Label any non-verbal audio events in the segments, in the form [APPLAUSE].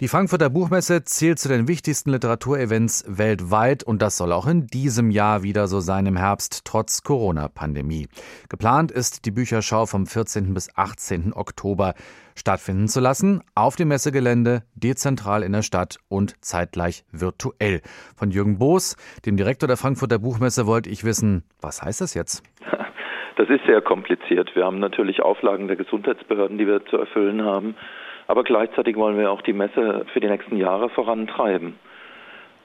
Die Frankfurter Buchmesse zählt zu den wichtigsten Literaturevents weltweit und das soll auch in diesem Jahr wieder so sein im Herbst, trotz Corona-Pandemie. Geplant ist die Bücherschau vom 14. bis 18. Oktober stattfinden zu lassen, auf dem Messegelände, dezentral in der Stadt und zeitgleich virtuell. Von Jürgen Boos, dem Direktor der Frankfurter Buchmesse, wollte ich wissen, was heißt das jetzt? Das ist sehr kompliziert. Wir haben natürlich Auflagen der Gesundheitsbehörden, die wir zu erfüllen haben. Aber gleichzeitig wollen wir auch die Messe für die nächsten Jahre vorantreiben.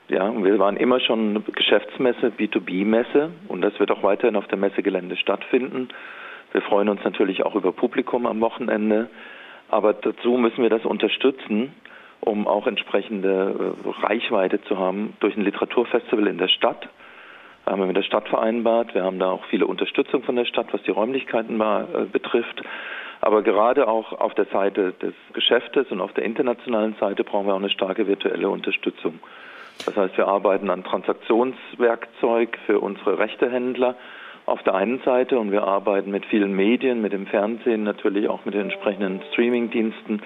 Ja, wir waren immer schon Geschäftsmesse, B2B-Messe und das wird auch weiterhin auf dem Messegelände stattfinden. Wir freuen uns natürlich auch über Publikum am Wochenende, aber dazu müssen wir das unterstützen, um auch entsprechende äh, Reichweite zu haben durch ein Literaturfestival in der Stadt. Da haben wir mit der Stadt vereinbart. Wir haben da auch viele Unterstützung von der Stadt, was die Räumlichkeiten äh, betrifft. Aber gerade auch auf der Seite des Geschäftes und auf der internationalen Seite brauchen wir auch eine starke virtuelle Unterstützung. Das heißt, wir arbeiten an Transaktionswerkzeug für unsere Rechtehändler auf der einen Seite und wir arbeiten mit vielen Medien, mit dem Fernsehen, natürlich auch mit den entsprechenden Streamingdiensten,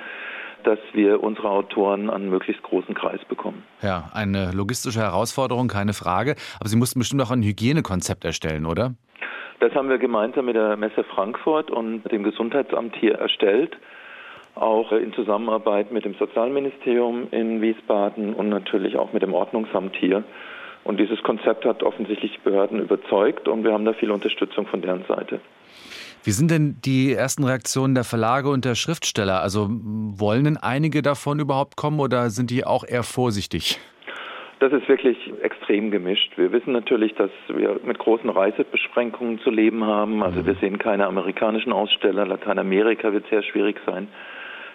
dass wir unsere Autoren an möglichst großen Kreis bekommen. Ja, eine logistische Herausforderung, keine Frage. Aber Sie mussten bestimmt auch ein Hygienekonzept erstellen, oder? Das haben wir gemeinsam mit der Messe Frankfurt und dem Gesundheitsamt hier erstellt, auch in Zusammenarbeit mit dem Sozialministerium in Wiesbaden und natürlich auch mit dem Ordnungsamt hier. Und dieses Konzept hat offensichtlich Behörden überzeugt und wir haben da viel Unterstützung von deren Seite. Wie sind denn die ersten Reaktionen der Verlage und der Schriftsteller? Also wollen denn einige davon überhaupt kommen oder sind die auch eher vorsichtig? Das ist wirklich extrem gemischt. Wir wissen natürlich, dass wir mit großen Reisebeschränkungen zu leben haben. Also mhm. wir sehen keine amerikanischen Aussteller. Lateinamerika wird sehr schwierig sein.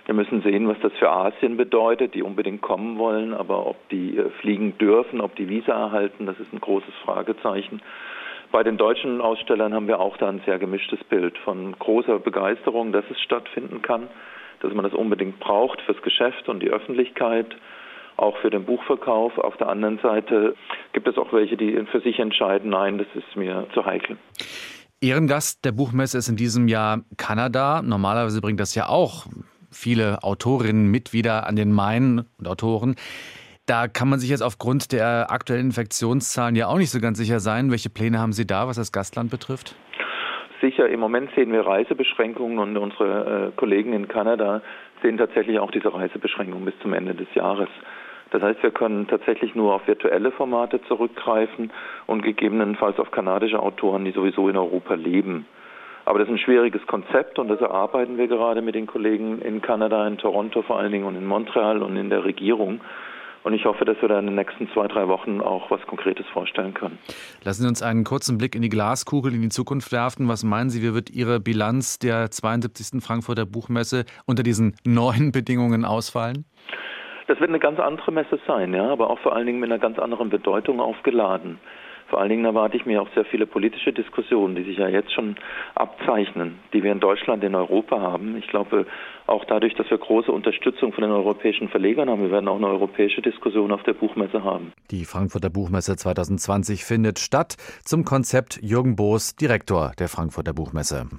Wir müssen sehen, was das für Asien bedeutet, die unbedingt kommen wollen, aber ob die äh, fliegen dürfen, ob die Visa erhalten, das ist ein großes Fragezeichen. Bei den deutschen Ausstellern haben wir auch da ein sehr gemischtes Bild von großer Begeisterung, dass es stattfinden kann, dass man das unbedingt braucht fürs Geschäft und die Öffentlichkeit auch für den Buchverkauf. Auf der anderen Seite gibt es auch welche, die für sich entscheiden, nein, das ist mir zu heikel. Ehrengast der Buchmesse ist in diesem Jahr Kanada. Normalerweise bringt das ja auch viele Autorinnen mit wieder an den Main und Autoren. Da kann man sich jetzt aufgrund der aktuellen Infektionszahlen ja auch nicht so ganz sicher sein. Welche Pläne haben Sie da, was das Gastland betrifft? Sicher, im Moment sehen wir Reisebeschränkungen und unsere äh, Kollegen in Kanada sehen tatsächlich auch diese Reisebeschränkungen bis zum Ende des Jahres. Das heißt, wir können tatsächlich nur auf virtuelle Formate zurückgreifen und gegebenenfalls auf kanadische Autoren, die sowieso in Europa leben. Aber das ist ein schwieriges Konzept und das erarbeiten wir gerade mit den Kollegen in Kanada, in Toronto vor allen Dingen und in Montreal und in der Regierung. Und ich hoffe, dass wir da in den nächsten zwei, drei Wochen auch was Konkretes vorstellen können. Lassen Sie uns einen kurzen Blick in die Glaskugel in die Zukunft werfen. Was meinen Sie, wie wird Ihre Bilanz der 72. Frankfurter Buchmesse unter diesen neuen [LAUGHS] Bedingungen ausfallen? Das wird eine ganz andere Messe sein, ja, aber auch vor allen Dingen mit einer ganz anderen Bedeutung aufgeladen. Vor allen Dingen erwarte ich mir auch sehr viele politische Diskussionen, die sich ja jetzt schon abzeichnen, die wir in Deutschland, in Europa haben. Ich glaube, auch dadurch, dass wir große Unterstützung von den europäischen Verlegern haben, wir werden auch eine europäische Diskussion auf der Buchmesse haben. Die Frankfurter Buchmesse 2020 findet statt zum Konzept Jürgen Boos, Direktor der Frankfurter Buchmesse.